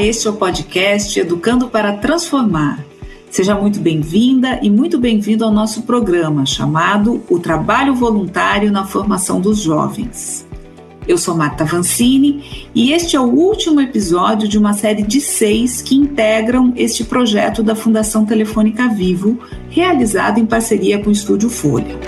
Este é o podcast Educando para Transformar. Seja muito bem-vinda e muito bem-vindo ao nosso programa chamado O Trabalho Voluntário na Formação dos Jovens. Eu sou Marta Vancini e este é o último episódio de uma série de seis que integram este projeto da Fundação Telefônica Vivo, realizado em parceria com o Estúdio Folha.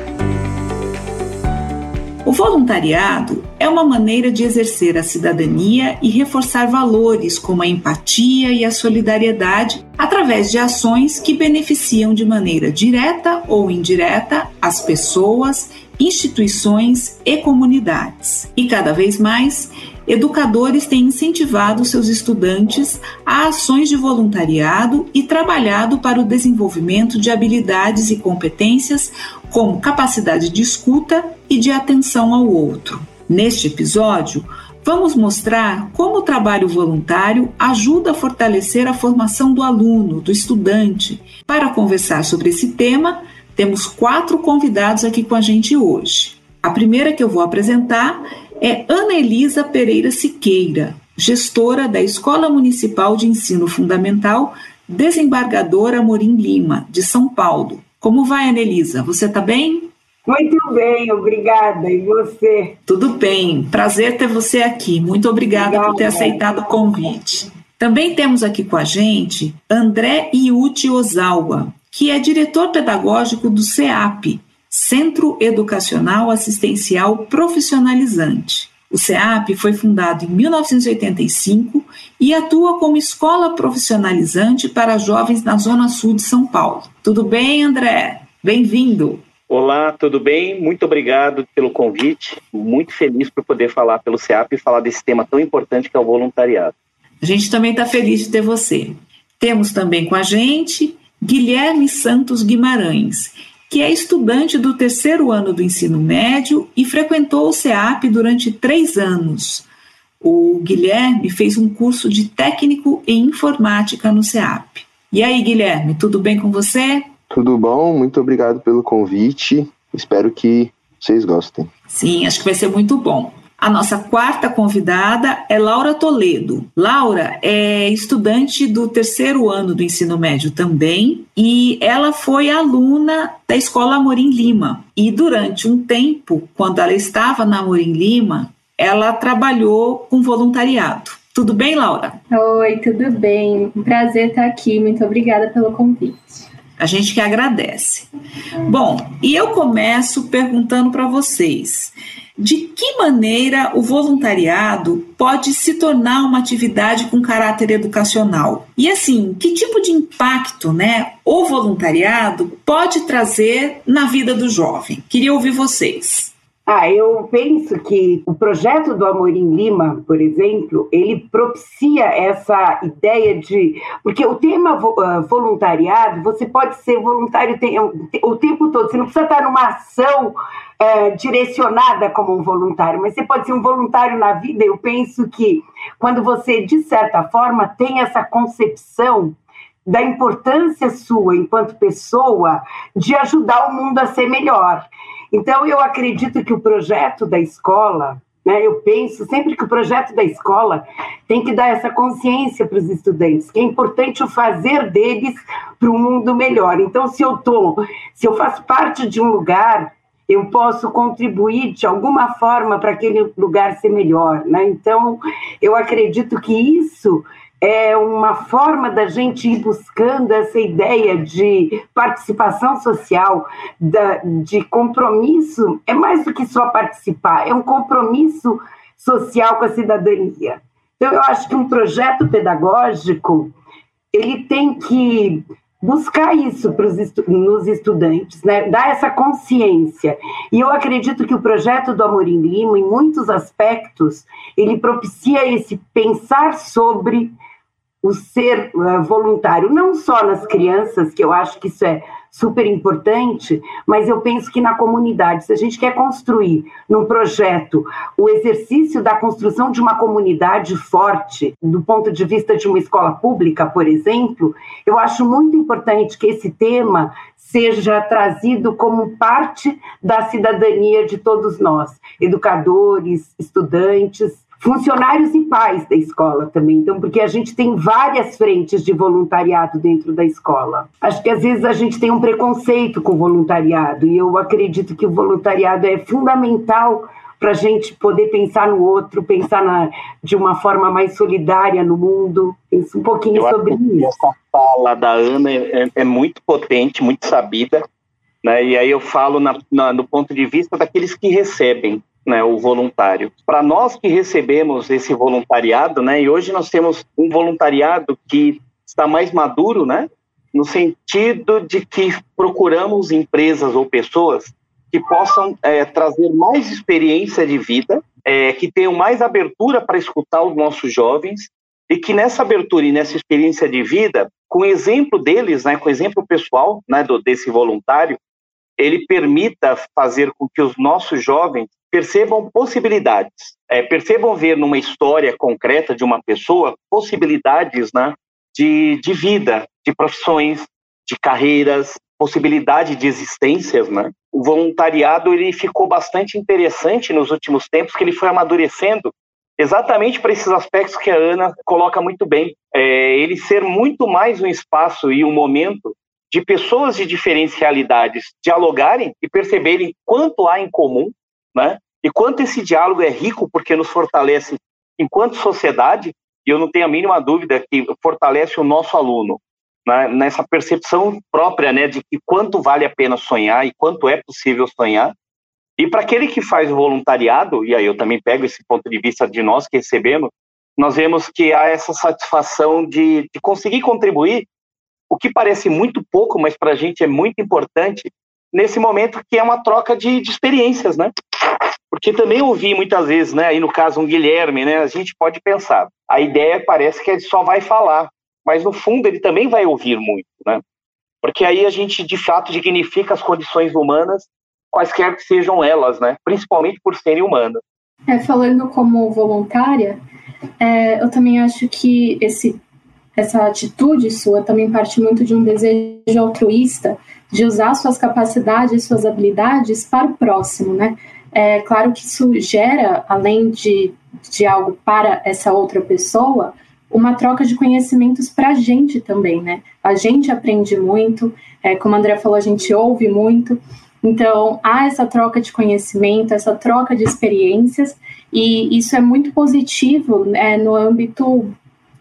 O voluntariado é uma maneira de exercer a cidadania e reforçar valores como a empatia e a solidariedade através de ações que beneficiam de maneira direta ou indireta as pessoas, instituições e comunidades. E cada vez mais, educadores têm incentivado seus estudantes a ações de voluntariado e trabalhado para o desenvolvimento de habilidades e competências como capacidade de escuta e de atenção ao outro. Neste episódio, vamos mostrar como o trabalho voluntário ajuda a fortalecer a formação do aluno, do estudante. Para conversar sobre esse tema, temos quatro convidados aqui com a gente hoje. A primeira que eu vou apresentar é Ana Elisa Pereira Siqueira, gestora da Escola Municipal de Ensino Fundamental Desembargador Amorim Lima, de São Paulo. Como vai, Anelisa? Você está bem? Muito bem, obrigada. E você? Tudo bem. Prazer ter você aqui. Muito obrigada, obrigada. por ter aceitado o convite. Também temos aqui com a gente André Iuti Ozawa, que é diretor pedagógico do CEAP, Centro Educacional Assistencial Profissionalizante. O CEAP foi fundado em 1985 e atua como escola profissionalizante para jovens na Zona Sul de São Paulo. Tudo bem, André? Bem-vindo. Olá, tudo bem? Muito obrigado pelo convite. Muito feliz por poder falar pelo CEAP e falar desse tema tão importante que é o voluntariado. A gente também está feliz de ter você. Temos também com a gente Guilherme Santos Guimarães, que é estudante do terceiro ano do ensino médio e frequentou o CEAP durante três anos. O Guilherme fez um curso de técnico em informática no CEAP. E aí, Guilherme, tudo bem com você? Tudo bom, muito obrigado pelo convite. Espero que vocês gostem. Sim, acho que vai ser muito bom. A nossa quarta convidada é Laura Toledo. Laura é estudante do terceiro ano do ensino médio também e ela foi aluna da Escola Amorim Lima. E durante um tempo, quando ela estava na Amorim Lima, ela trabalhou com voluntariado. Tudo bem, Laura? Oi, tudo bem. Um prazer estar aqui. Muito obrigada pelo convite. A gente que agradece. Bom, e eu começo perguntando para vocês de que maneira o voluntariado pode se tornar uma atividade com caráter educacional? E assim, que tipo de impacto, né, o voluntariado pode trazer na vida do jovem? Queria ouvir vocês. Ah, eu penso que o projeto do Amorim Lima, por exemplo, ele propicia essa ideia de. Porque o tema uh, voluntariado, você pode ser voluntário o tempo todo, você não precisa estar numa ação uh, direcionada como um voluntário, mas você pode ser um voluntário na vida. Eu penso que quando você, de certa forma, tem essa concepção da importância sua enquanto pessoa de ajudar o mundo a ser melhor. Então, eu acredito que o projeto da escola, né, eu penso sempre que o projeto da escola tem que dar essa consciência para os estudantes, que é importante o fazer deles para um mundo melhor. Então, se eu tô, se eu faço parte de um lugar, eu posso contribuir de alguma forma para aquele lugar ser melhor, né? Então, eu acredito que isso é uma forma da gente ir buscando essa ideia de participação social, de compromisso. É mais do que só participar, é um compromisso social com a cidadania. Então, eu acho que um projeto pedagógico ele tem que buscar isso estu nos estudantes, né? dar essa consciência. E eu acredito que o projeto do Amorim Lima, em muitos aspectos, ele propicia esse pensar sobre o ser uh, voluntário, não só nas crianças, que eu acho que isso é super importante, mas eu penso que na comunidade, se a gente quer construir num projeto o exercício da construção de uma comunidade forte, do ponto de vista de uma escola pública, por exemplo, eu acho muito importante que esse tema seja trazido como parte da cidadania de todos nós, educadores, estudantes, funcionários e pais da escola também. Então, porque a gente tem várias frentes de voluntariado dentro da escola. Acho que às vezes a gente tem um preconceito com o voluntariado, e eu acredito que o voluntariado é fundamental para a gente poder pensar no outro, pensar na, de uma forma mais solidária no mundo. Pensa um pouquinho eu sobre isso. Essa fala da Ana é, é, muito potente, muito sabida, né? e aí eu falo na, na, no ponto de vista daqueles que recebem né, o voluntário. Para nós que recebemos esse voluntariado, né, e hoje nós temos um voluntariado que está mais maduro, né, no sentido de que procuramos empresas ou pessoas que possam é, trazer mais experiência de vida, é, que tenham mais abertura para escutar os nossos jovens e que nessa abertura e nessa experiência de vida, com o exemplo deles, né, com o exemplo pessoal né, do, desse voluntário, ele permita fazer com que os nossos jovens percebam possibilidades, é, percebam ver numa história concreta de uma pessoa possibilidades né, de, de vida, de profissões, de carreiras, possibilidade de existências, né? O voluntariado ele ficou bastante interessante nos últimos tempos, que ele foi amadurecendo exatamente para esses aspectos que a Ana coloca muito bem. É, ele ser muito mais um espaço e um momento de pessoas de diferentes realidades dialogarem e perceberem quanto há em comum, né? E quanto esse diálogo é rico porque nos fortalece enquanto sociedade. E eu não tenho a mínima dúvida que fortalece o nosso aluno, né, nessa percepção própria né, de que quanto vale a pena sonhar e quanto é possível sonhar. E para aquele que faz o voluntariado, e aí eu também pego esse ponto de vista de nós que recebemos, nós vemos que há essa satisfação de, de conseguir contribuir, o que parece muito pouco, mas para a gente é muito importante, nesse momento que é uma troca de, de experiências, né? Porque também ouvi muitas vezes, né? Aí no caso um Guilherme, né? A gente pode pensar, a ideia parece que ele só vai falar, mas no fundo ele também vai ouvir muito, né? Porque aí a gente de fato dignifica as condições humanas, quaisquer que sejam elas, né? Principalmente por serem humanas. É, falando como voluntária, é, eu também acho que esse, essa atitude sua também parte muito de um desejo altruísta de usar suas capacidades, suas habilidades para o próximo, né? É claro que isso gera, além de, de algo para essa outra pessoa, uma troca de conhecimentos para a gente também, né? A gente aprende muito, é, como a André falou, a gente ouve muito. Então, há essa troca de conhecimento, essa troca de experiências, e isso é muito positivo né, no âmbito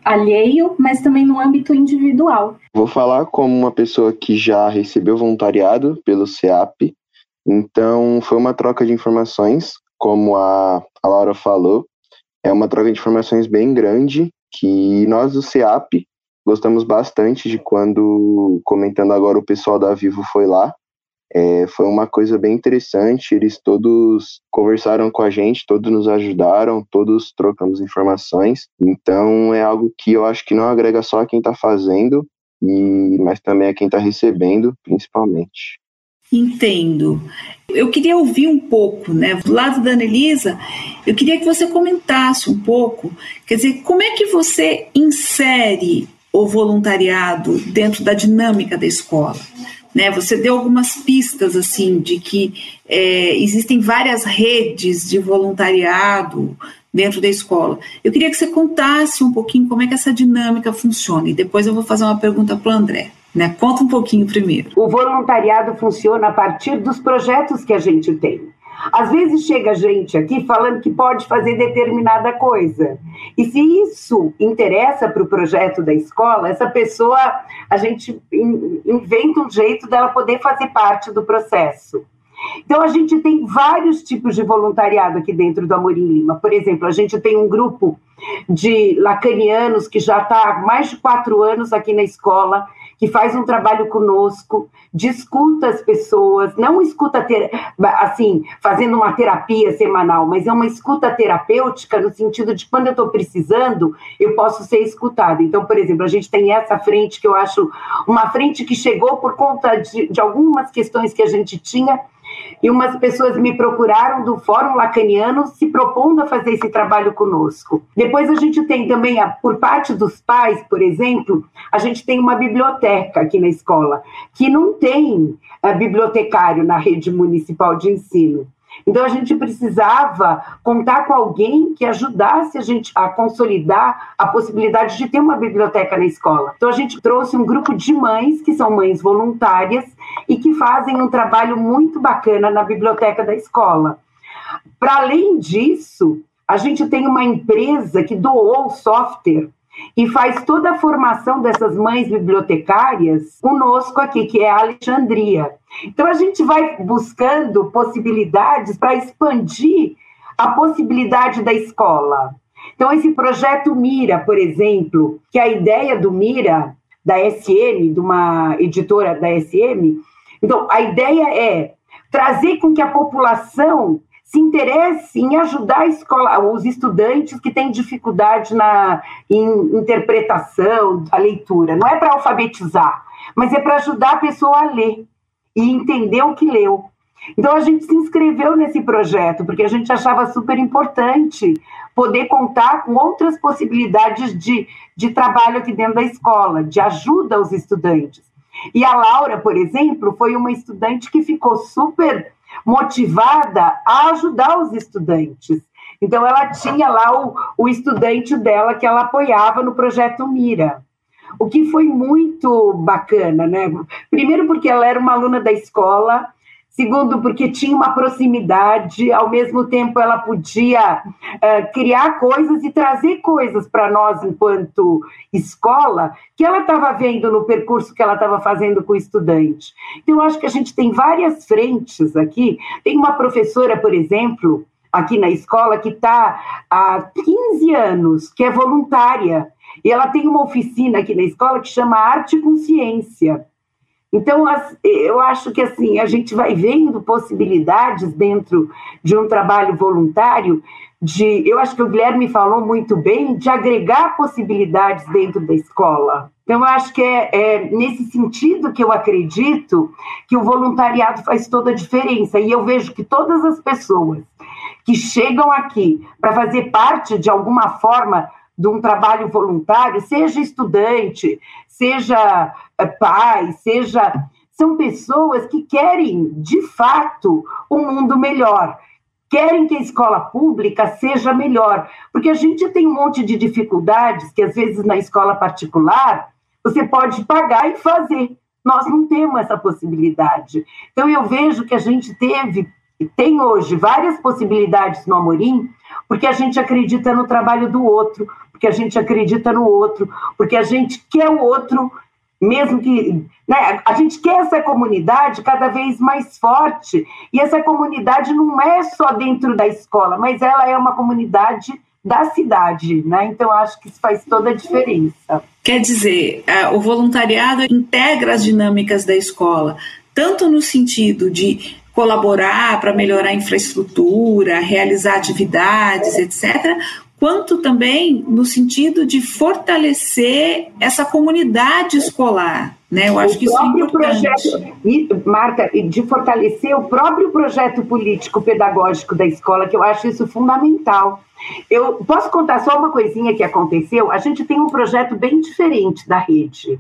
alheio, mas também no âmbito individual. Vou falar como uma pessoa que já recebeu voluntariado pelo CEAP, então foi uma troca de informações, como a, a Laura falou, é uma troca de informações bem grande que nós do CEAP gostamos bastante de quando, comentando agora, o pessoal da Vivo foi lá. É, foi uma coisa bem interessante, eles todos conversaram com a gente, todos nos ajudaram, todos trocamos informações. Então é algo que eu acho que não agrega só a quem está fazendo, e, mas também a quem está recebendo, principalmente. Entendo. Eu queria ouvir um pouco, né? Do lado da Anelisa, eu queria que você comentasse um pouco, quer dizer, como é que você insere o voluntariado dentro da dinâmica da escola? Né, você deu algumas pistas assim de que é, existem várias redes de voluntariado dentro da escola. Eu queria que você contasse um pouquinho como é que essa dinâmica funciona e depois eu vou fazer uma pergunta para o André. Né? Conta um pouquinho primeiro. O voluntariado funciona a partir dos projetos que a gente tem. Às vezes chega gente aqui falando que pode fazer determinada coisa. E se isso interessa para o projeto da escola, essa pessoa, a gente inventa um jeito dela poder fazer parte do processo. Então, a gente tem vários tipos de voluntariado aqui dentro do Amorim Lima. Por exemplo, a gente tem um grupo de lacanianos que já está há mais de quatro anos aqui na escola que faz um trabalho conosco, discuta as pessoas, não escuta ter, assim, fazendo uma terapia semanal, mas é uma escuta terapêutica no sentido de quando eu estou precisando, eu posso ser escutada. Então, por exemplo, a gente tem essa frente que eu acho uma frente que chegou por conta de, de algumas questões que a gente tinha e umas pessoas me procuraram do Fórum Lacaniano se propondo a fazer esse trabalho conosco. Depois a gente tem também, por parte dos pais, por exemplo, a gente tem uma biblioteca aqui na escola, que não tem uh, bibliotecário na rede municipal de ensino. Então a gente precisava contar com alguém que ajudasse a gente a consolidar a possibilidade de ter uma biblioteca na escola. Então a gente trouxe um grupo de mães que são mães voluntárias e que fazem um trabalho muito bacana na biblioteca da escola. Para além disso, a gente tem uma empresa que doou software e faz toda a formação dessas mães bibliotecárias conosco aqui, que é a Alexandria. Então a gente vai buscando possibilidades para expandir a possibilidade da escola. Então esse projeto Mira, por exemplo, que é a ideia do Mira da SM, de uma editora da SM, então a ideia é trazer com que a população se interesse em ajudar a escola, os estudantes que têm dificuldade na em interpretação, a leitura. Não é para alfabetizar, mas é para ajudar a pessoa a ler e entender o que leu. Então a gente se inscreveu nesse projeto porque a gente achava super importante poder contar com outras possibilidades de, de trabalho aqui dentro da escola, de ajuda aos estudantes. E a Laura, por exemplo, foi uma estudante que ficou super motivada a ajudar os estudantes. Então, ela tinha lá o, o estudante dela que ela apoiava no projeto Mira. O que foi muito bacana, né? Primeiro, porque ela era uma aluna da escola, Segundo, porque tinha uma proximidade, ao mesmo tempo ela podia uh, criar coisas e trazer coisas para nós enquanto escola que ela estava vendo no percurso que ela estava fazendo com o estudante. Então, eu acho que a gente tem várias frentes aqui. Tem uma professora, por exemplo, aqui na escola que está há 15 anos, que é voluntária, e ela tem uma oficina aqui na escola que chama Arte com Ciência. Então, eu acho que assim, a gente vai vendo possibilidades dentro de um trabalho voluntário, de, eu acho que o Guilherme falou muito bem, de agregar possibilidades dentro da escola. Então, eu acho que é, é nesse sentido que eu acredito que o voluntariado faz toda a diferença. E eu vejo que todas as pessoas que chegam aqui para fazer parte de alguma forma de um trabalho voluntário, seja estudante, seja eh, pai, seja. São pessoas que querem, de fato, um mundo melhor, querem que a escola pública seja melhor, porque a gente tem um monte de dificuldades que, às vezes, na escola particular, você pode pagar e fazer. Nós não temos essa possibilidade. Então, eu vejo que a gente teve e tem hoje várias possibilidades no Amorim, porque a gente acredita no trabalho do outro, porque a gente acredita no outro, porque a gente quer o outro, mesmo que. Né, a gente quer essa comunidade cada vez mais forte. E essa comunidade não é só dentro da escola, mas ela é uma comunidade da cidade, né? Então acho que isso faz toda a diferença. Quer dizer, o voluntariado integra as dinâmicas da escola, tanto no sentido de colaborar para melhorar a infraestrutura, realizar atividades, etc., quanto também no sentido de fortalecer essa comunidade escolar. Né? Eu acho o que isso é importante. Projeto, Marta, de fortalecer o próprio projeto político-pedagógico da escola, que eu acho isso fundamental. Eu posso contar só uma coisinha que aconteceu? A gente tem um projeto bem diferente da rede.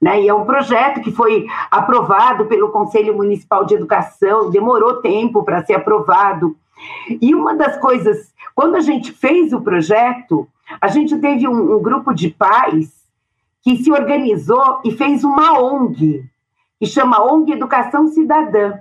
Né? E é um projeto que foi aprovado pelo Conselho Municipal de Educação, demorou tempo para ser aprovado. E uma das coisas, quando a gente fez o projeto, a gente teve um, um grupo de pais que se organizou e fez uma ONG, que chama ONG Educação Cidadã.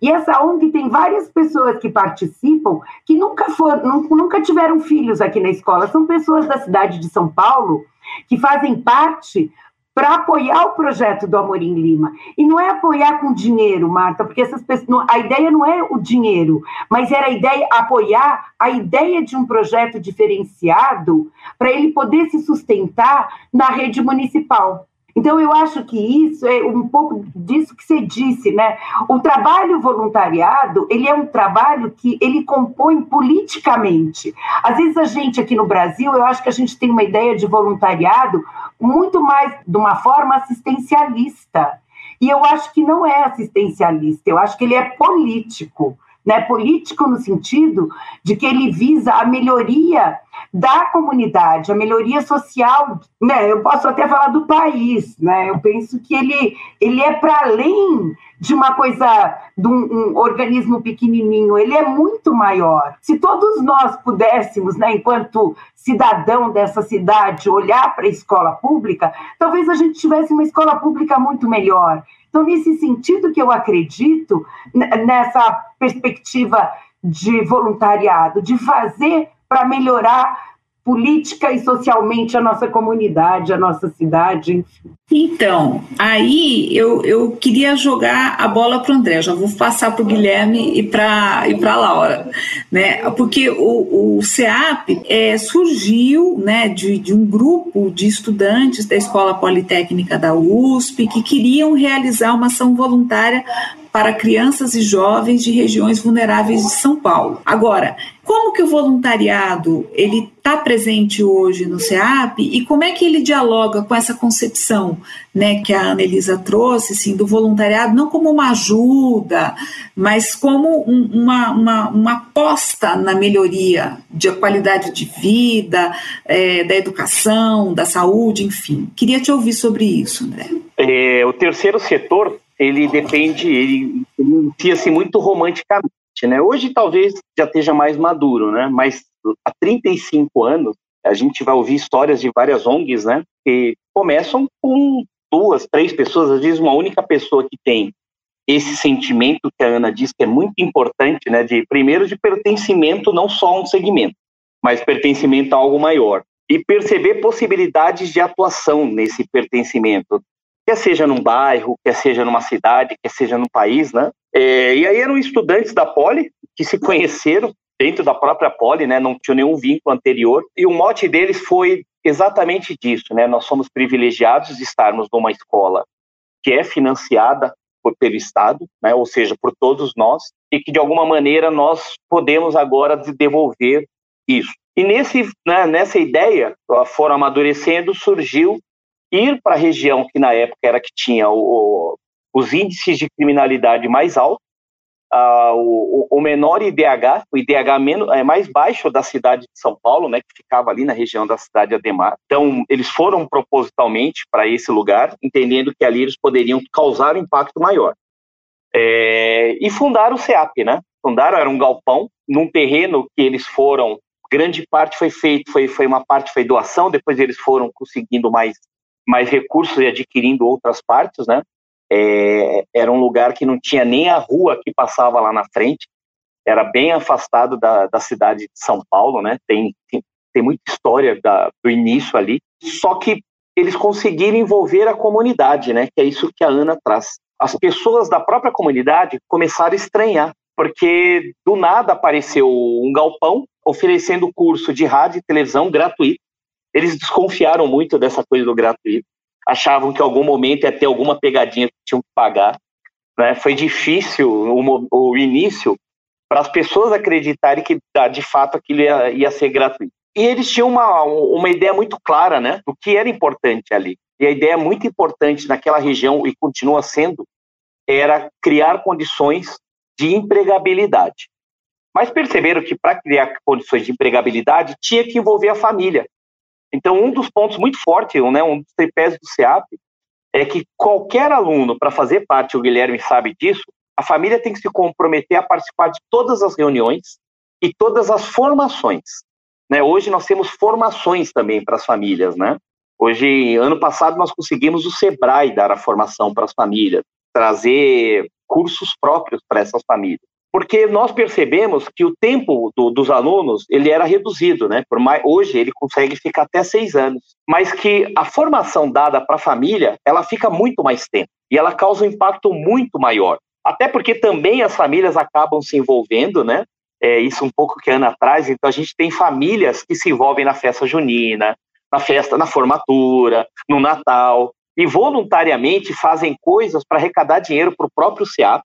E essa ONG tem várias pessoas que participam que nunca foram, nunca tiveram filhos aqui na escola. São pessoas da cidade de São Paulo que fazem parte para apoiar o projeto do Amorim Lima. E não é apoiar com dinheiro, Marta, porque essas pessoas, a ideia não é o dinheiro, mas era a ideia apoiar a ideia de um projeto diferenciado para ele poder se sustentar na rede municipal. Então, eu acho que isso é um pouco disso que você disse, né? O trabalho voluntariado, ele é um trabalho que ele compõe politicamente. Às vezes a gente aqui no Brasil, eu acho que a gente tem uma ideia de voluntariado muito mais de uma forma assistencialista. E eu acho que não é assistencialista, eu acho que ele é político. né? Político no sentido de que ele visa a melhoria da comunidade, a melhoria social, né? Eu posso até falar do país, né? Eu penso que ele, ele é para além de uma coisa, de um, um, organismo pequenininho, ele é muito maior. Se todos nós pudéssemos, né, enquanto cidadão dessa cidade, olhar para a escola pública, talvez a gente tivesse uma escola pública muito melhor. Então, nesse sentido que eu acredito, nessa perspectiva de voluntariado, de fazer para melhorar política e socialmente a nossa comunidade, a nossa cidade. Então, aí eu, eu queria jogar a bola para o André, já vou passar para o Guilherme e para e a Laura, né? porque o, o CEAP é, surgiu né, de, de um grupo de estudantes da Escola Politécnica da USP que queriam realizar uma ação voluntária para crianças e jovens de regiões vulneráveis de São Paulo. Agora, como que o voluntariado ele está presente hoje no CEAP e como é que ele dialoga com essa concepção, né, que a Anelisa trouxe, assim, do voluntariado não como uma ajuda, mas como um, uma, uma, uma aposta na melhoria de qualidade de vida, é, da educação, da saúde, enfim. Queria te ouvir sobre isso, André. É, o terceiro setor ele depende, ele, inicia-se muito romanticamente, né? Hoje talvez já esteja mais maduro, né? Mas há 35 anos a gente vai ouvir histórias de várias ONGs, né? Que começam com duas, três pessoas, às vezes uma única pessoa que tem esse sentimento que a Ana disse que é muito importante, né? De primeiro de pertencimento não só a um segmento, mas pertencimento a algo maior e perceber possibilidades de atuação nesse pertencimento, quer seja num bairro, quer seja numa cidade, quer seja num país, né? É, e aí eram estudantes da Poli que se conheceram dentro da própria Poli, né? Não tinha nenhum vínculo anterior. E o mote deles foi exatamente disso, né? Nós somos privilegiados de estarmos numa escola que é financiada por, pelo Estado, né? Ou seja, por todos nós, e que de alguma maneira nós podemos agora devolver isso. E nesse, né, nessa ideia, foram amadurecendo, surgiu ir para a região que na época era que tinha o, os índices de criminalidade mais altos, uh, o, o, menor IDH, o IDH menos, é mais baixo da cidade de São Paulo, né, que ficava ali na região da cidade de Ademar. Então, eles foram propositalmente para esse lugar, entendendo que ali eles poderiam causar um impacto maior. É, e fundaram o CEAP, né? Fundaram, era um galpão, num terreno que eles foram, grande parte foi feito, foi, foi uma parte foi doação, depois eles foram conseguindo mais mais recursos e adquirindo outras partes, né? É, era um lugar que não tinha nem a rua que passava lá na frente, era bem afastado da, da cidade de São Paulo, né? Tem, tem, tem muita história da, do início ali, só que eles conseguiram envolver a comunidade, né? Que é isso que a Ana traz. As pessoas da própria comunidade começaram a estranhar, porque do nada apareceu um galpão oferecendo curso de rádio e televisão gratuito eles desconfiaram muito dessa coisa do gratuito, achavam que em algum momento ia ter alguma pegadinha que tinham que pagar. Né? Foi difícil o, o início para as pessoas acreditarem que de fato aquilo ia, ia ser gratuito. E eles tinham uma, uma ideia muito clara né, do que era importante ali. E a ideia muito importante naquela região, e continua sendo, era criar condições de empregabilidade. Mas perceberam que para criar condições de empregabilidade tinha que envolver a família. Então, um dos pontos muito fortes, né, um dos tripés do CEAP, é que qualquer aluno, para fazer parte, o Guilherme sabe disso, a família tem que se comprometer a participar de todas as reuniões e todas as formações. Né? Hoje nós temos formações também para as famílias. Né? Hoje, ano passado, nós conseguimos o SEBRAE dar a formação para as famílias, trazer cursos próprios para essas famílias porque nós percebemos que o tempo do, dos alunos ele era reduzido, né? Por mais, hoje ele consegue ficar até seis anos, mas que a formação dada para a família ela fica muito mais tempo e ela causa um impacto muito maior. Até porque também as famílias acabam se envolvendo, né? É isso um pouco que Ana traz. Então a gente tem famílias que se envolvem na festa junina, na festa, na formatura, no Natal e voluntariamente fazem coisas para arrecadar dinheiro para o próprio SEAP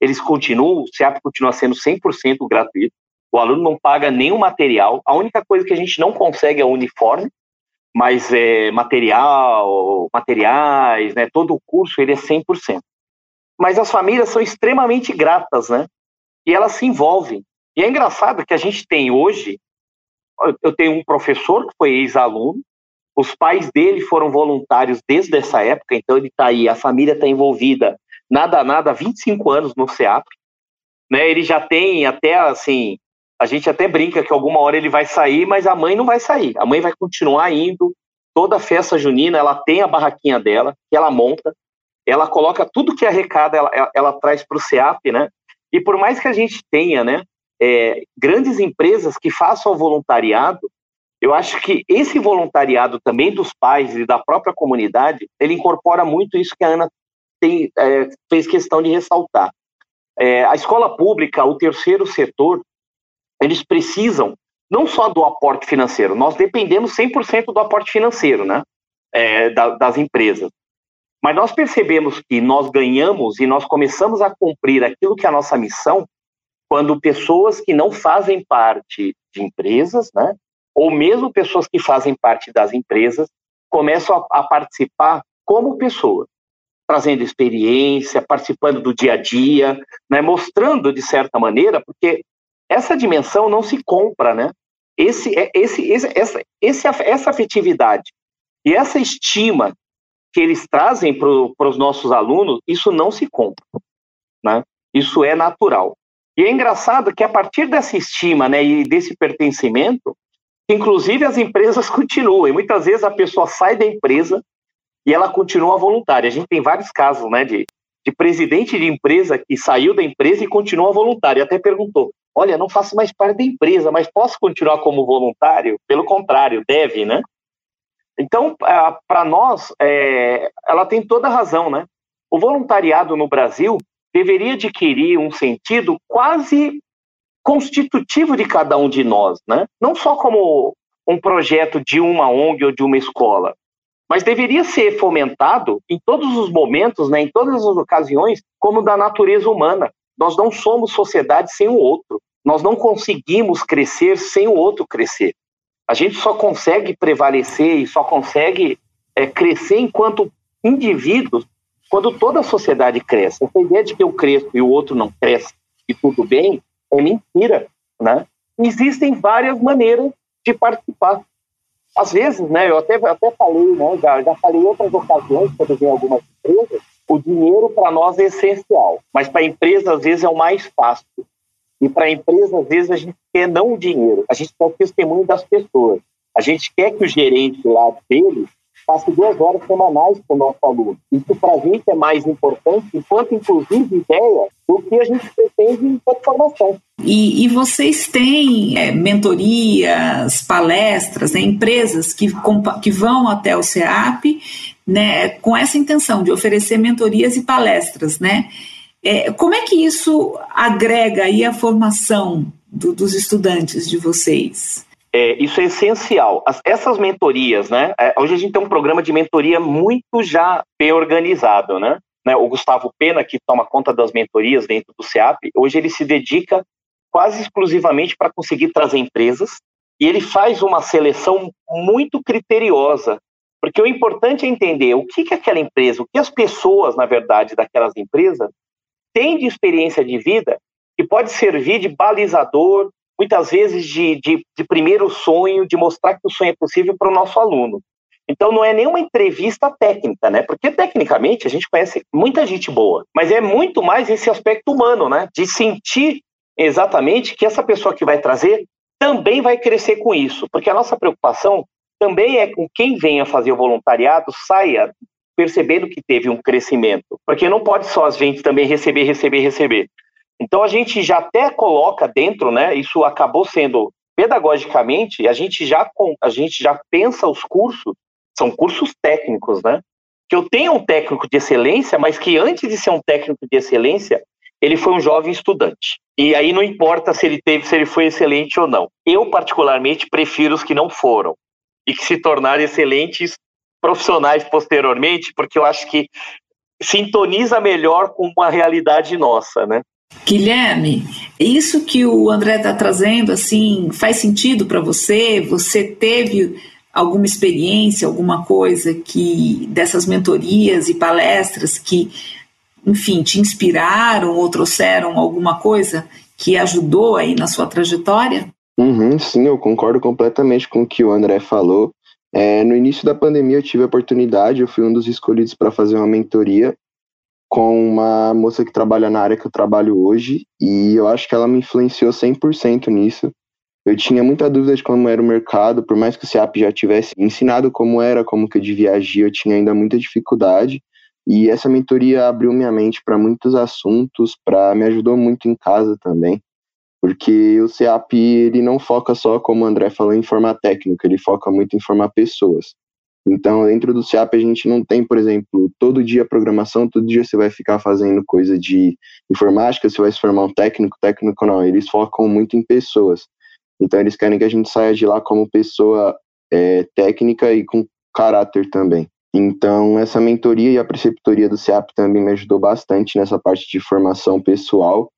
eles continuam, o CEAP continua sendo 100% gratuito, o aluno não paga nenhum material, a única coisa que a gente não consegue é o uniforme, mas é material, materiais, né, todo o curso ele é 100%. Mas as famílias são extremamente gratas, né? e elas se envolvem. E é engraçado que a gente tem hoje, eu tenho um professor que foi ex-aluno, os pais dele foram voluntários desde essa época, então ele está aí, a família está envolvida, nada, nada, 25 anos no CEAP, né? Ele já tem até, assim, a gente até brinca que alguma hora ele vai sair, mas a mãe não vai sair, a mãe vai continuar indo, toda festa junina, ela tem a barraquinha dela, que ela monta, ela coloca tudo que arrecada, ela, ela, ela traz para o CEAP, né? E por mais que a gente tenha, né, é, grandes empresas que façam voluntariado, eu acho que esse voluntariado também dos pais e da própria comunidade, ele incorpora muito isso que a Ana tem, é, fez questão de ressaltar. É, a escola pública, o terceiro setor, eles precisam não só do aporte financeiro, nós dependemos 100% do aporte financeiro né, é, da, das empresas. Mas nós percebemos que nós ganhamos e nós começamos a cumprir aquilo que é a nossa missão quando pessoas que não fazem parte de empresas, né, ou mesmo pessoas que fazem parte das empresas, começam a, a participar como pessoas, trazendo experiência, participando do dia a dia, né, mostrando de certa maneira, porque essa dimensão não se compra, né? Esse, é, esse, esse, essa, essa afetividade e essa estima que eles trazem para os nossos alunos, isso não se compra, né? Isso é natural. E é engraçado que a partir dessa estima, né, e desse pertencimento, inclusive as empresas continuam. E muitas vezes a pessoa sai da empresa e ela continua voluntária. A gente tem vários casos, né, de, de presidente de empresa que saiu da empresa e continua voluntário. E até perguntou: olha, não faço mais parte da empresa, mas posso continuar como voluntário? Pelo contrário, deve, né? Então, para nós, é, ela tem toda a razão, né? O voluntariado no Brasil deveria adquirir um sentido quase constitutivo de cada um de nós, né? Não só como um projeto de uma ONG ou de uma escola, mas deveria ser fomentado em todos os momentos, né, em todas as ocasiões, como da natureza humana. Nós não somos sociedade sem o outro. Nós não conseguimos crescer sem o outro crescer. A gente só consegue prevalecer e só consegue é, crescer enquanto indivíduos quando toda a sociedade cresce. Essa ideia de que eu cresço e o outro não cresce e tudo bem é mentira, né? Existem várias maneiras de participar. Às vezes, né, eu até, até falei, né, já, já falei em outras ocasiões, quando vem algumas empresas, o dinheiro para nós é essencial, mas para a empresa, às vezes, é o mais fácil. E para a empresa, às vezes, a gente quer não o dinheiro, a gente quer o testemunho das pessoas. A gente quer que o gerente lá dele passe duas horas semanais com o nosso aluno. Isso para a gente é mais importante, enquanto inclusive ideia, do que a gente pretende enquanto formação. E, e vocês têm é, mentorias, palestras, né, empresas que, que vão até o CEAP né, com essa intenção de oferecer mentorias e palestras, né? É, como é que isso agrega aí a formação do, dos estudantes de vocês? É, isso é essencial. As, essas mentorias, né? É, hoje a gente tem um programa de mentoria muito já bem organizado, né? né? O Gustavo Pena, que toma conta das mentorias dentro do CEAP, hoje ele se dedica quase exclusivamente para conseguir trazer empresas e ele faz uma seleção muito criteriosa, porque o importante é entender o que, que aquela empresa, o que as pessoas, na verdade, daquelas empresas têm de experiência de vida que pode servir de balizador, muitas vezes de, de, de primeiro sonho, de mostrar que o sonho é possível para o nosso aluno. Então não é nenhuma entrevista técnica, né? Porque tecnicamente a gente conhece muita gente boa, mas é muito mais esse aspecto humano, né? De sentir exatamente que essa pessoa que vai trazer também vai crescer com isso, porque a nossa preocupação também é com quem venha fazer o voluntariado saia percebendo que teve um crescimento, porque não pode só a gente também receber, receber, receber. Então a gente já até coloca dentro, né? Isso acabou sendo pedagogicamente, a gente já a gente já pensa os cursos, são cursos técnicos, né? Que eu tenho um técnico de excelência, mas que antes de ser um técnico de excelência, ele foi um jovem estudante. E aí não importa se ele teve, se ele foi excelente ou não. Eu particularmente prefiro os que não foram e que se tornaram excelentes profissionais posteriormente, porque eu acho que sintoniza melhor com uma realidade nossa, né? Guilherme, isso que o André está trazendo, assim, faz sentido para você? Você teve alguma experiência, alguma coisa que dessas mentorias e palestras que, enfim, te inspiraram ou trouxeram alguma coisa que ajudou aí na sua trajetória? Uhum, sim, eu concordo completamente com o que o André falou. É, no início da pandemia eu tive a oportunidade, eu fui um dos escolhidos para fazer uma mentoria com uma moça que trabalha na área que eu trabalho hoje e eu acho que ela me influenciou 100% nisso. Eu tinha muita dúvida de como era o mercado, por mais que o CEAP já tivesse ensinado como era, como que eu devia agir, eu tinha ainda muita dificuldade. E essa mentoria abriu minha mente para muitos assuntos, para me ajudou muito em casa também porque o CEAP ele não foca só, como o André falou, em formar técnico, ele foca muito em formar pessoas. Então, dentro do CEAP, a gente não tem, por exemplo, todo dia programação, todo dia você vai ficar fazendo coisa de informática, você vai se formar um técnico, técnico não, eles focam muito em pessoas. Então, eles querem que a gente saia de lá como pessoa é, técnica e com caráter também. Então, essa mentoria e a preceptoria do CEAP também me ajudou bastante nessa parte de formação pessoal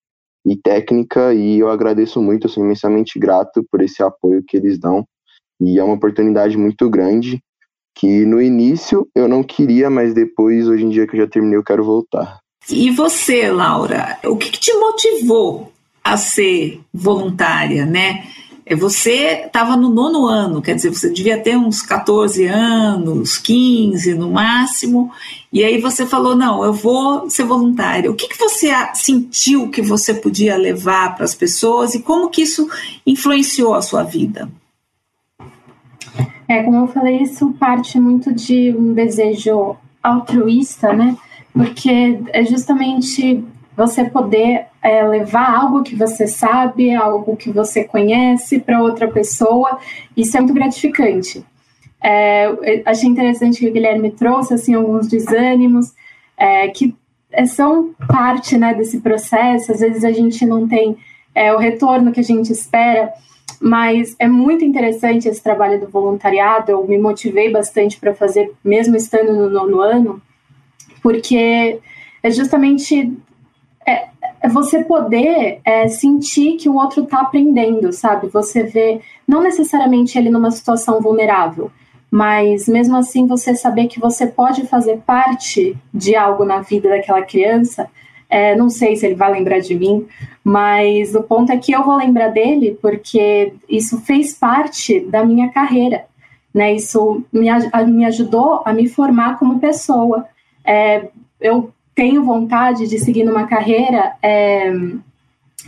e técnica, e eu agradeço muito, sou imensamente grato por esse apoio que eles dão, e é uma oportunidade muito grande, que no início eu não queria, mas depois, hoje em dia que eu já terminei, eu quero voltar. E você, Laura, o que, que te motivou a ser voluntária, né? É, você estava no nono ano, quer dizer, você devia ter uns 14 anos, 15 no máximo, e aí você falou: não, eu vou ser voluntária. O que, que você sentiu que você podia levar para as pessoas e como que isso influenciou a sua vida? É, como eu falei, isso parte muito de um desejo altruísta, né? Porque é justamente você poder é, levar algo que você sabe, algo que você conhece para outra pessoa, isso é muito gratificante. É, achei interessante que o Guilherme trouxe assim alguns desânimos é, que é, são parte né, desse processo. Às vezes a gente não tem é, o retorno que a gente espera, mas é muito interessante esse trabalho do voluntariado. Eu me motivei bastante para fazer, mesmo estando no nono ano, porque é justamente é, é você poder é, sentir que o outro está aprendendo, sabe? Você vê, não necessariamente ele numa situação vulnerável, mas mesmo assim você saber que você pode fazer parte de algo na vida daquela criança. É, não sei se ele vai lembrar de mim, mas o ponto é que eu vou lembrar dele porque isso fez parte da minha carreira. Né? Isso me, me ajudou a me formar como pessoa. É, eu tenho vontade de seguir numa carreira é,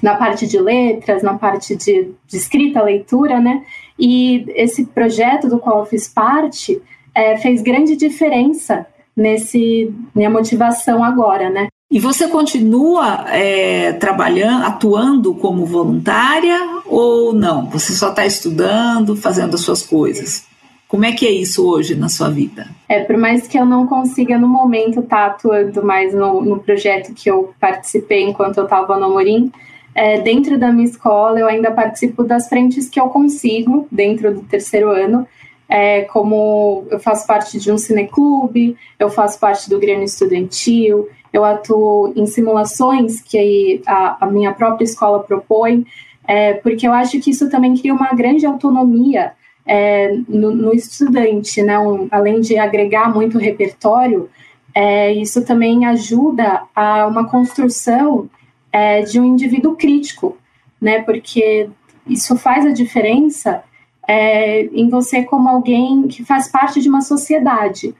na parte de letras, na parte de, de, escrita, leitura, né? E esse projeto do qual eu fiz parte é, fez grande diferença nesse minha motivação agora, né? E você continua é, trabalhando, atuando como voluntária ou não? Você só está estudando, fazendo as suas coisas? Como é que é isso hoje na sua vida? É, por mais que eu não consiga no momento estar tá atuando mais no, no, projeto que eu participei enquanto eu estava no Amorim, é, dentro da minha escola eu ainda participo das frentes que eu consigo dentro do terceiro ano, é, como eu faço parte de um cineclube, eu faço parte do Grêmio Estudantil, eu atuo em simulações que a, a minha própria escola propõe, é, porque eu acho que isso também cria uma grande autonomia é, no, no, estudante, né? Um, além de agregar muito repertório, é, isso também ajuda a uma construção é, de um indivíduo crítico, né? Porque isso faz a diferença é, em você como alguém que faz parte de uma sociedade.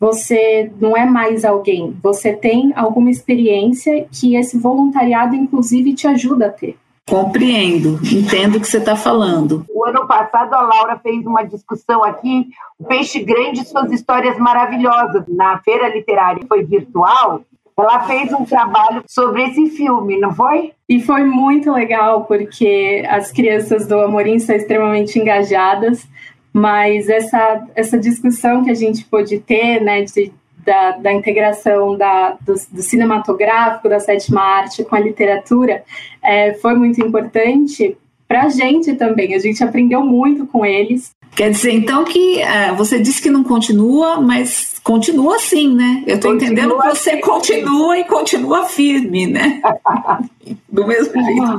Você não é mais alguém, você tem alguma experiência que esse voluntariado, inclusive, te ajuda a ter. Compreendo, entendo o que você está falando. O ano passado a Laura fez uma discussão aqui, o Peixe Grande e suas histórias maravilhosas. Na feira literária foi virtual, ela fez um trabalho sobre esse filme, não foi? E foi muito legal, porque as crianças do Amorim são extremamente engajadas, mas essa, essa discussão que a gente pôde ter, né, de da, da integração da, do, do, cinematográfico, da sétima arte com a literatura, é, foi muito importante para a gente também. A gente aprendeu muito com eles. Quer dizer, então, que é, você disse que não continua, mas continua sim, né? Eu estou entendendo que você assim. continua e continua firme, né? Do mesmo jeito.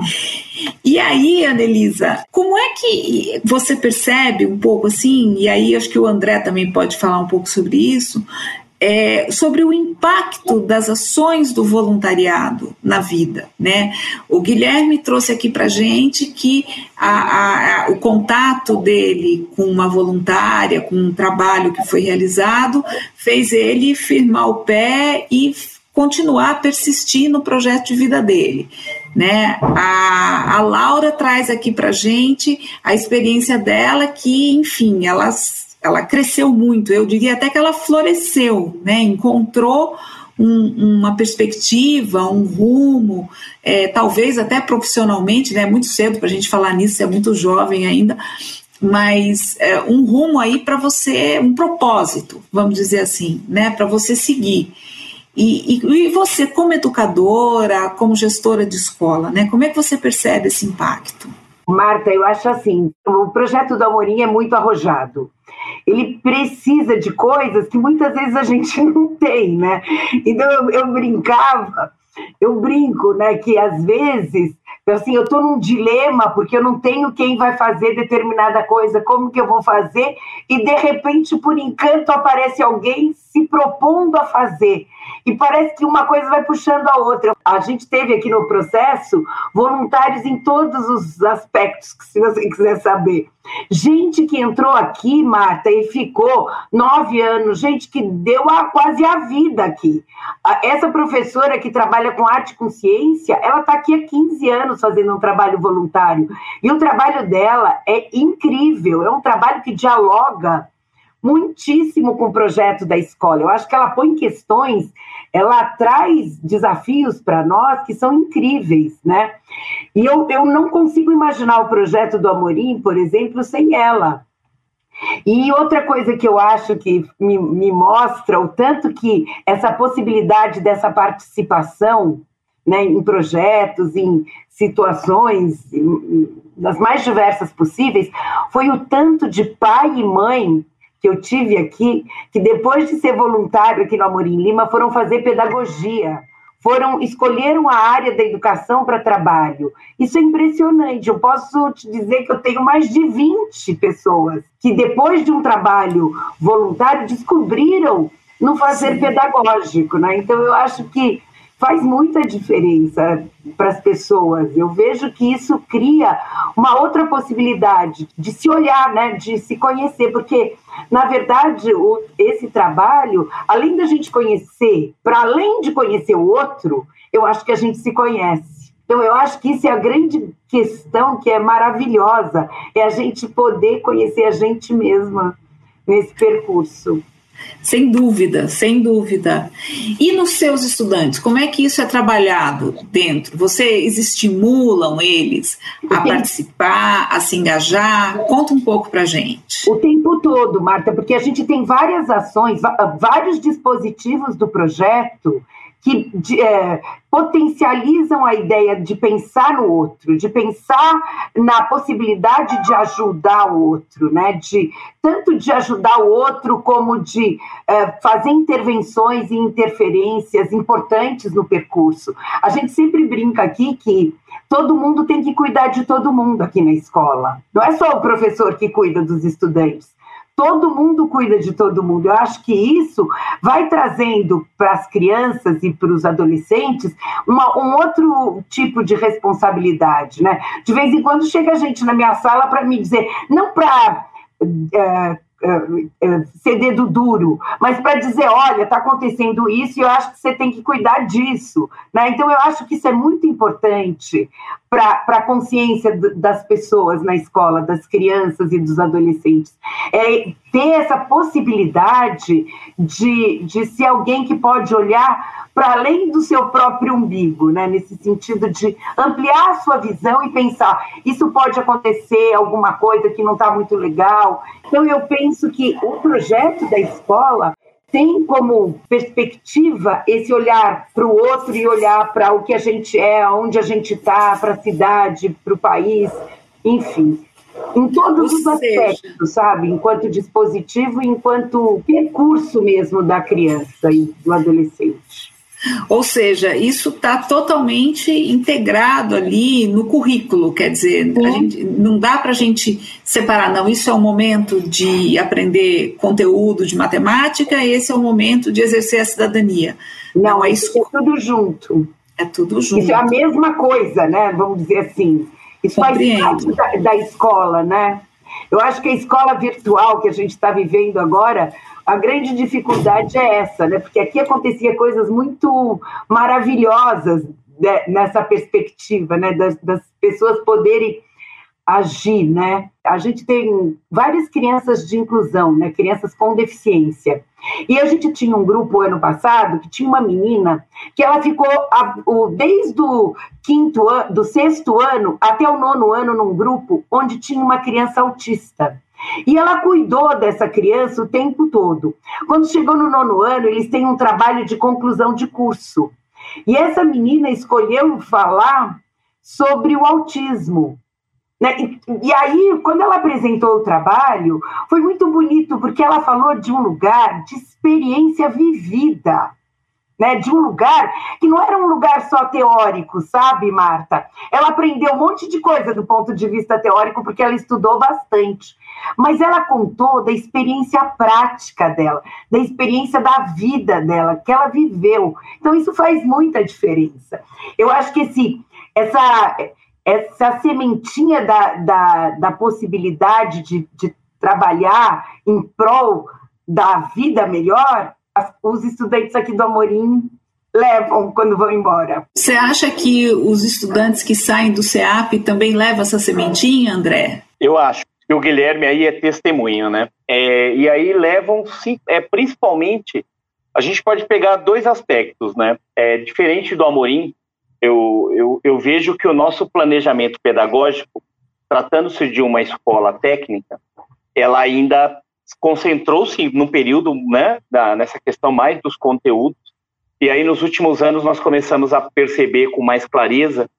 E aí, Anelisa, como é que você percebe um pouco assim, e aí acho que o André também pode falar um pouco sobre isso, é, sobre o impacto das ações do voluntariado na vida. Né? O Guilherme trouxe aqui para gente que a, a, o contato dele com uma voluntária, com um trabalho que foi realizado, fez ele firmar o pé e continuar a persistir no projeto de vida dele. Né? A, a Laura traz aqui para gente a experiência dela que, enfim, elas ela cresceu muito, eu diria até que ela floresceu, né? encontrou um, uma perspectiva, um rumo, é, talvez até profissionalmente, né? muito cedo para a gente falar nisso, é muito jovem ainda, mas é, um rumo aí para você, um propósito, vamos dizer assim, né? para você seguir. E, e, e, você, como educadora, como gestora de escola, né? como é que você percebe esse impacto? Marta, eu acho assim, o projeto do Amorim é muito arrojado ele precisa de coisas que muitas vezes a gente não tem, né? Então eu, eu brincava, eu brinco, né, que às vezes assim, eu estou num dilema porque eu não tenho quem vai fazer determinada coisa, como que eu vou fazer? E de repente, por encanto, aparece alguém se propondo a fazer. E parece que uma coisa vai puxando a outra. A gente teve aqui no processo voluntários em todos os aspectos, se você quiser saber. Gente que entrou aqui, Marta, e ficou nove anos, gente que deu a, quase a vida aqui. Essa professora que trabalha com arte e com ciência, ela está aqui há 15 anos fazendo um trabalho voluntário. E o trabalho dela é incrível, é um trabalho que dialoga muitíssimo com o projeto da escola. Eu acho que ela põe questões, ela traz desafios para nós que são incríveis, né? E eu, eu não consigo imaginar o projeto do Amorim, por exemplo, sem ela. E outra coisa que eu acho que me, me mostra o tanto que essa possibilidade dessa participação né, em projetos, em situações, das mais diversas possíveis, foi o tanto de pai e mãe que eu tive aqui, que depois de ser voluntário aqui no Amorim Lima, foram fazer pedagogia, foram escolheram a área da educação para trabalho. Isso é impressionante. Eu posso te dizer que eu tenho mais de 20 pessoas que depois de um trabalho voluntário descobriram no fazer Sim. pedagógico, né? Então eu acho que faz muita diferença para as pessoas. Eu vejo que isso cria uma outra possibilidade de se olhar, né, de se conhecer, porque na verdade o, esse trabalho, além da gente conhecer, para além de conhecer o outro, eu acho que a gente se conhece. Então eu acho que isso é a grande questão que é maravilhosa, é a gente poder conhecer a gente mesma nesse percurso. Sem dúvida, sem dúvida. E nos seus estudantes, como é que isso é trabalhado dentro? Vocês estimulam eles a participar, a se engajar? Conta um pouco para gente. O tempo todo, Marta, porque a gente tem várias ações, vários dispositivos do projeto que é, potencializam a ideia de pensar no outro, de pensar na possibilidade de ajudar o outro, né? De tanto de ajudar o outro como de é, fazer intervenções e interferências importantes no percurso. A gente sempre brinca aqui que todo mundo tem que cuidar de todo mundo aqui na escola. Não é só o professor que cuida dos estudantes todo mundo cuida de todo mundo. Eu acho que isso vai trazendo para as crianças e para os adolescentes uma, um outro tipo de responsabilidade, né? De vez em quando chega gente na minha sala para me dizer, não para é, ser dedo duro, mas para dizer, olha, está acontecendo isso e eu acho que você tem que cuidar disso. Né? Então, eu acho que isso é muito importante para a consciência das pessoas na escola, das crianças e dos adolescentes. É ter essa possibilidade de, de ser alguém que pode olhar para além do seu próprio umbigo, né? nesse sentido de ampliar a sua visão e pensar: isso pode acontecer, alguma coisa que não está muito legal. Então, eu penso que o projeto da escola tem como perspectiva esse olhar para o outro e olhar para o que a gente é, onde a gente está, para a cidade, para o país, enfim. Em todos Ou os seja... aspectos, sabe? Enquanto dispositivo e enquanto percurso mesmo da criança e do adolescente. Ou seja, isso está totalmente integrado ali no currículo, quer dizer, gente, não dá para a gente separar, não, isso é o momento de aprender conteúdo de matemática, esse é o momento de exercer a cidadania. Não, é isso é tudo junto. É tudo junto. Isso é a mesma coisa, né? Vamos dizer assim. Isso Compreendo. faz parte da, da escola, né? Eu acho que a escola virtual que a gente está vivendo agora a grande dificuldade é essa, né? Porque aqui acontecia coisas muito maravilhosas né? nessa perspectiva, né? Das, das, pessoas poderem agir, né? A gente tem várias crianças de inclusão, né? Crianças com deficiência. E a gente tinha um grupo ano passado que tinha uma menina que ela ficou a, o, desde o quinto ano, do sexto ano até o nono ano num grupo onde tinha uma criança autista. E ela cuidou dessa criança o tempo todo. Quando chegou no nono ano, eles têm um trabalho de conclusão de curso. E essa menina escolheu falar sobre o autismo. Né? E, e, aí, quando ela apresentou o trabalho, foi muito bonito, porque ela falou de um lugar de experiência vivida né, de um lugar que não era um lugar só teórico, sabe, Marta? Ela aprendeu um monte de coisa do ponto de vista teórico, porque ela estudou bastante. Mas ela contou da experiência prática dela, da experiência da vida dela, que ela viveu. Então, isso faz muita diferença. Eu acho que esse, essa, essa sementinha da, da, da possibilidade de, de trabalhar em prol da vida melhor os estudantes aqui do Amorim levam quando vão embora. Você acha que os estudantes que saem do CEAP também levam essa sementinha, André? Eu acho que o Guilherme aí é testemunho, né? É, e aí levam, é, principalmente, a gente pode pegar dois aspectos, né? É, diferente do Amorim, eu, eu, eu vejo que o nosso planejamento pedagógico, tratando-se de uma escola técnica, ela ainda concentrou-se no período, né, da, nessa questão mais dos conteúdos, e aí nos últimos anos nós começamos a perceber com mais clareza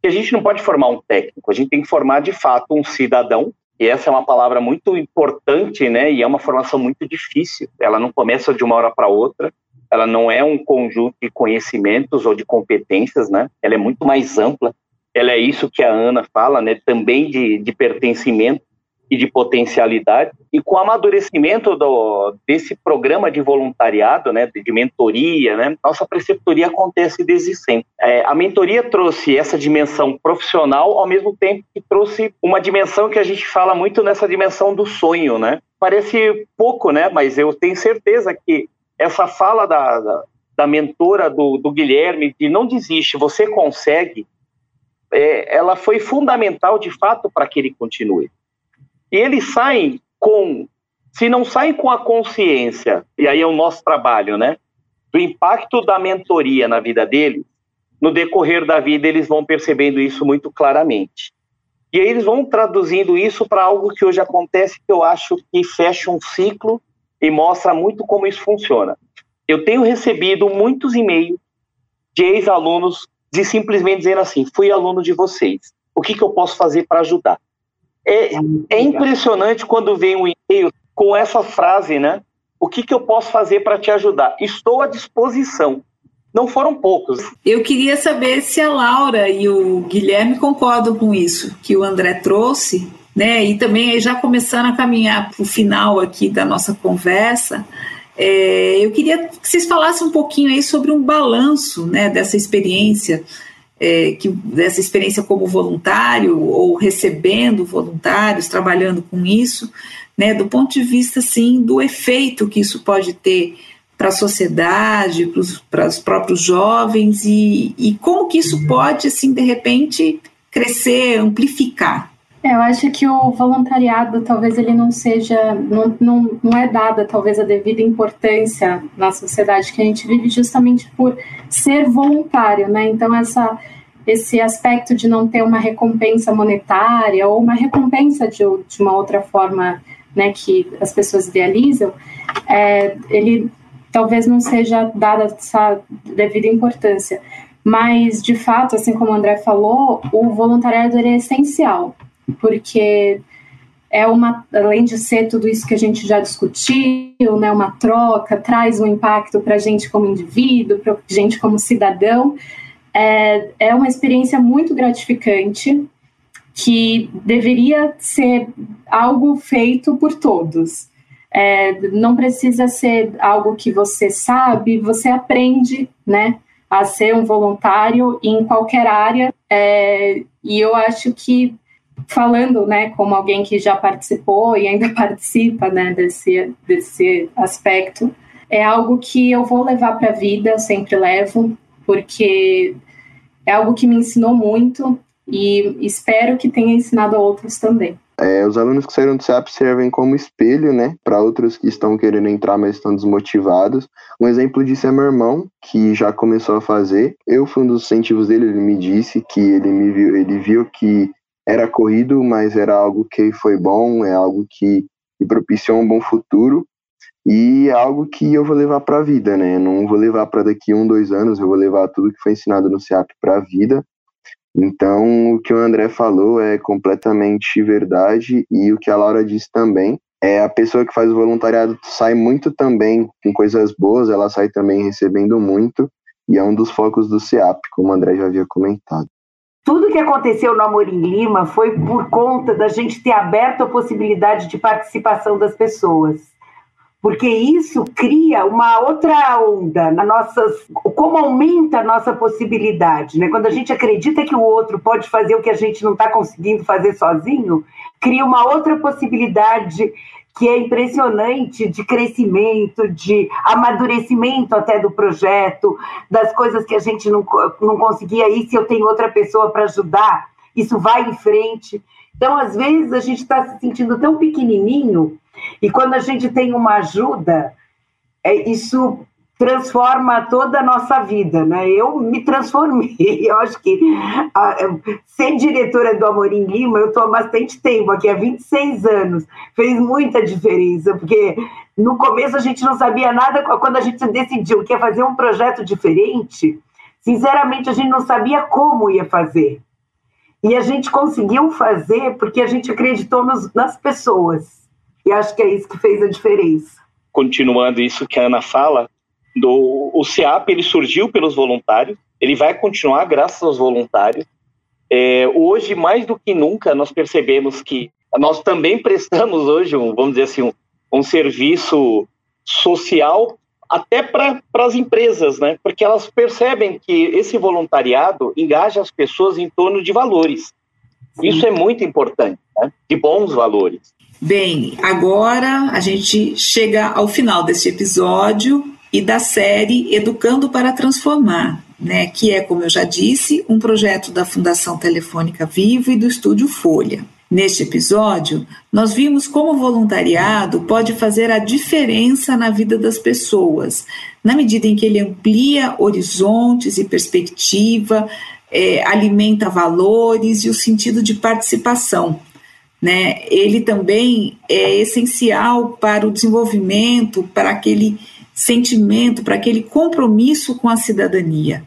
que a gente não pode formar um técnico, a gente tem que formar de fato um cidadão, e essa é uma palavra muito importante, né, e é uma formação muito difícil, ela não começa de uma hora para outra, ela não é um conjunto de conhecimentos ou de competências, né, ela é muito mais ampla, ela é isso que a Ana fala, né, também de, de pertencimento, e de potencialidade. E com o amadurecimento do, desse programa de voluntariado, né, de mentoria, né, nossa preceptoria acontece desde sempre. É, a mentoria trouxe essa dimensão profissional, ao mesmo tempo que trouxe uma dimensão que a gente fala muito nessa dimensão do sonho, né? Parece pouco, né? Mas eu tenho certeza que essa fala da, da, da mentora do, do Guilherme de não desiste, você consegue, é, ela foi fundamental de fato para que ele continue. E eles saem com, se não saem com a consciência, e aí é o nosso trabalho, né? Do impacto da mentoria na vida deles, no decorrer da vida eles vão percebendo isso muito claramente. E aí eles vão traduzindo isso para algo que hoje acontece, que eu acho que fecha um ciclo e mostra muito como isso funciona. Eu tenho recebido muitos e-mails de ex-alunos de simplesmente dizendo assim: fui aluno de vocês, o que, que eu posso fazer para ajudar? É, é impressionante quando vem um e-mail com essa frase, né? O que, que eu posso fazer para te ajudar? Estou à disposição. Não foram poucos. Eu queria saber se a Laura e o Guilherme concordam com isso que o André trouxe, né? E também já começando a caminhar para o final aqui da nossa conversa. É, eu queria que vocês falassem um pouquinho aí sobre um balanço, né, dessa experiência é, que, dessa experiência como voluntário ou recebendo voluntários, trabalhando com isso, né, do ponto de vista assim, do efeito que isso pode ter para a sociedade, para os próprios jovens e, e como que isso pode, assim, de repente, crescer, amplificar. É, eu acho que o voluntariado talvez ele não seja, não, não, não é dada talvez a devida importância na sociedade que a gente vive justamente por ser voluntário, né? Então essa esse aspecto de não ter uma recompensa monetária ou uma recompensa de, de uma outra forma, né, que as pessoas idealizam, é, ele talvez não seja dada essa devida importância. Mas, de fato, assim como o André falou, o voluntariado é essencial porque é uma, além de ser tudo isso que a gente já discutiu, né, uma troca, traz um impacto para a gente como indivíduo, para a gente como cidadão, é, é uma experiência muito gratificante que deveria ser algo feito por todos. É, não precisa ser algo que você sabe, você aprende, né, a ser um voluntário em qualquer área. É, e eu acho que falando, né, como alguém que já participou e ainda participa, né, desse desse aspecto, é algo que eu vou levar para a vida, sempre levo, porque é algo que me ensinou muito e espero que tenha ensinado a outros também. É, os alunos que saíram do CEAP servem como espelho, né, para outros que estão querendo entrar, mas estão desmotivados. Um exemplo disso é meu irmão, que já começou a fazer. Eu fui um dos incentivos dele, ele me disse que ele me viu, ele viu que era corrido, mas era algo que foi bom, é algo que, que propiciou um bom futuro e é algo que eu vou levar para a vida, né? Não vou levar para daqui um, dois anos, eu vou levar tudo que foi ensinado no CEAP para a vida então, o que o André falou é completamente verdade e o que a Laura disse também. É a pessoa que faz o voluntariado sai muito também com coisas boas, ela sai também recebendo muito e é um dos focos do CEAP, como o André já havia comentado. Tudo que aconteceu no Amorim Lima foi por conta da gente ter aberto a possibilidade de participação das pessoas porque isso cria uma outra onda na nossas, como aumenta a nossa possibilidade, né? Quando a gente acredita que o outro pode fazer o que a gente não está conseguindo fazer sozinho, cria uma outra possibilidade que é impressionante de crescimento, de amadurecimento até do projeto, das coisas que a gente não, não conseguia ir, se eu tenho outra pessoa para ajudar, isso vai em frente. Então, às vezes, a gente está se sentindo tão pequenininho e quando a gente tem uma ajuda, é, isso transforma toda a nossa vida, né? Eu me transformei. Eu acho que a, ser diretora do Amorim Lima, eu estou há bastante tempo aqui, há 26 anos. Fez muita diferença, porque no começo a gente não sabia nada, quando a gente decidiu que ia fazer um projeto diferente, sinceramente a gente não sabia como ia fazer. E a gente conseguiu fazer porque a gente acreditou nos, nas pessoas. E acho que é isso que fez a diferença. Continuando isso que a Ana fala, do, o CEAP ele surgiu pelos voluntários, ele vai continuar graças aos voluntários. É, hoje, mais do que nunca, nós percebemos que nós também prestamos hoje, um, vamos dizer assim, um, um serviço social até para as empresas, né? Porque elas percebem que esse voluntariado engaja as pessoas em torno de valores. Sim. Isso é muito importante, né? de bons valores. Bem, agora a gente chega ao final deste episódio e da série Educando para Transformar, né, que é, como eu já disse, um projeto da Fundação Telefônica Vivo e do Estúdio Folha. Neste episódio, nós vimos como o voluntariado pode fazer a diferença na vida das pessoas, na medida em que ele amplia horizontes e perspectiva, é, alimenta valores e o sentido de participação né? Ele também é essencial para o desenvolvimento, para aquele sentimento, para aquele compromisso com a cidadania.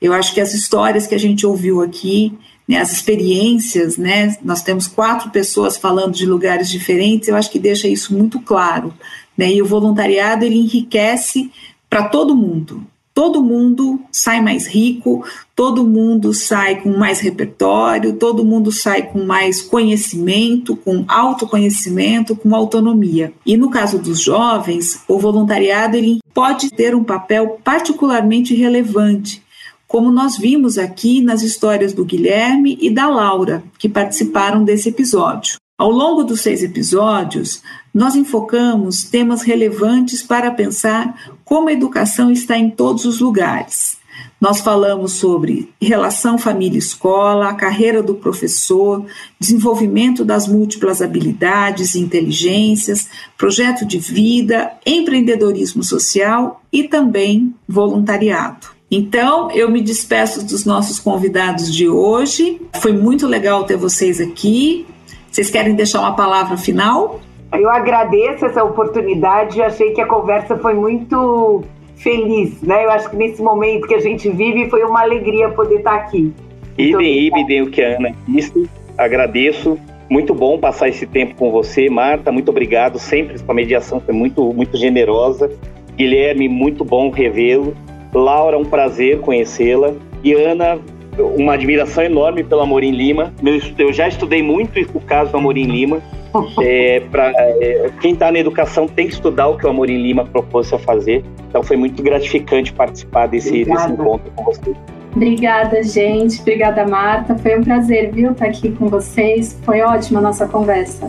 Eu acho que as histórias que a gente ouviu aqui, né, as experiências, né, nós temos quatro pessoas falando de lugares diferentes, eu acho que deixa isso muito claro. Né, e o voluntariado ele enriquece para todo mundo, todo mundo sai mais rico, todo mundo sai com mais repertório, todo mundo sai com mais conhecimento, com autoconhecimento, com autonomia. E no caso dos jovens, o voluntariado ele pode ter um papel particularmente relevante, como nós vimos aqui nas histórias do Guilherme e da Laura, que participaram desse episódio. Ao longo dos seis episódios, nós enfocamos temas relevantes para pensar como a educação está em todos os lugares. Nós falamos sobre relação família-escola, a carreira do professor, desenvolvimento das múltiplas habilidades e inteligências, projeto de vida, empreendedorismo social e também voluntariado. Então, eu me despeço dos nossos convidados de hoje. Foi muito legal ter vocês aqui. Vocês querem deixar uma palavra final? Eu agradeço essa oportunidade. Achei que a conversa foi muito feliz, né? Eu acho que nesse momento que a gente vive foi uma alegria poder estar aqui. Idem, idem o que a Ana disse. Agradeço Muito bom passar esse tempo com você, Marta. Muito obrigado. Sempre sua mediação foi muito, muito generosa. Guilherme, muito bom revê-lo. Laura, um prazer conhecê-la. E Ana, uma admiração enorme pelo Amorim Lima. Eu já estudei muito o caso do Amorim Lima. É, pra, é, quem está na educação tem que estudar o que o Amorim Lima propôs a fazer. Então foi muito gratificante participar desse, desse encontro com você. Obrigada, gente. Obrigada, Marta. Foi um prazer, viu, estar aqui com vocês. Foi ótima a nossa conversa.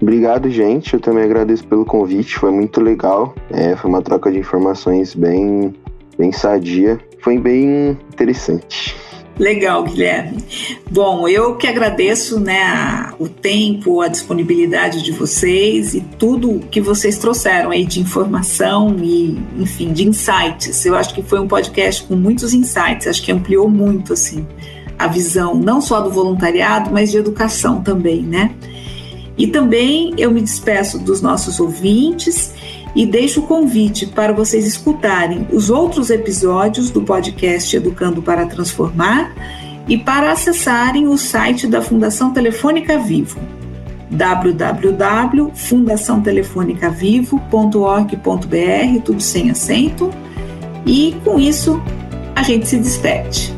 Obrigado, gente. Eu também agradeço pelo convite. Foi muito legal. É, foi uma troca de informações bem, bem sadia. Foi bem interessante. Legal, Guilherme. Bom, eu que agradeço né, o tempo, a disponibilidade de vocês e tudo que vocês trouxeram aí de informação e, enfim, de insights. Eu acho que foi um podcast com muitos insights, acho que ampliou muito, assim, a visão não só do voluntariado, mas de educação também, né? E também eu me despeço dos nossos ouvintes e deixo o convite para vocês escutarem os outros episódios do podcast Educando para Transformar e para acessarem o site da Fundação Telefônica Vivo www.fundaçãotelefonicavivo.org.br, tudo sem acento. E com isso a gente se despede.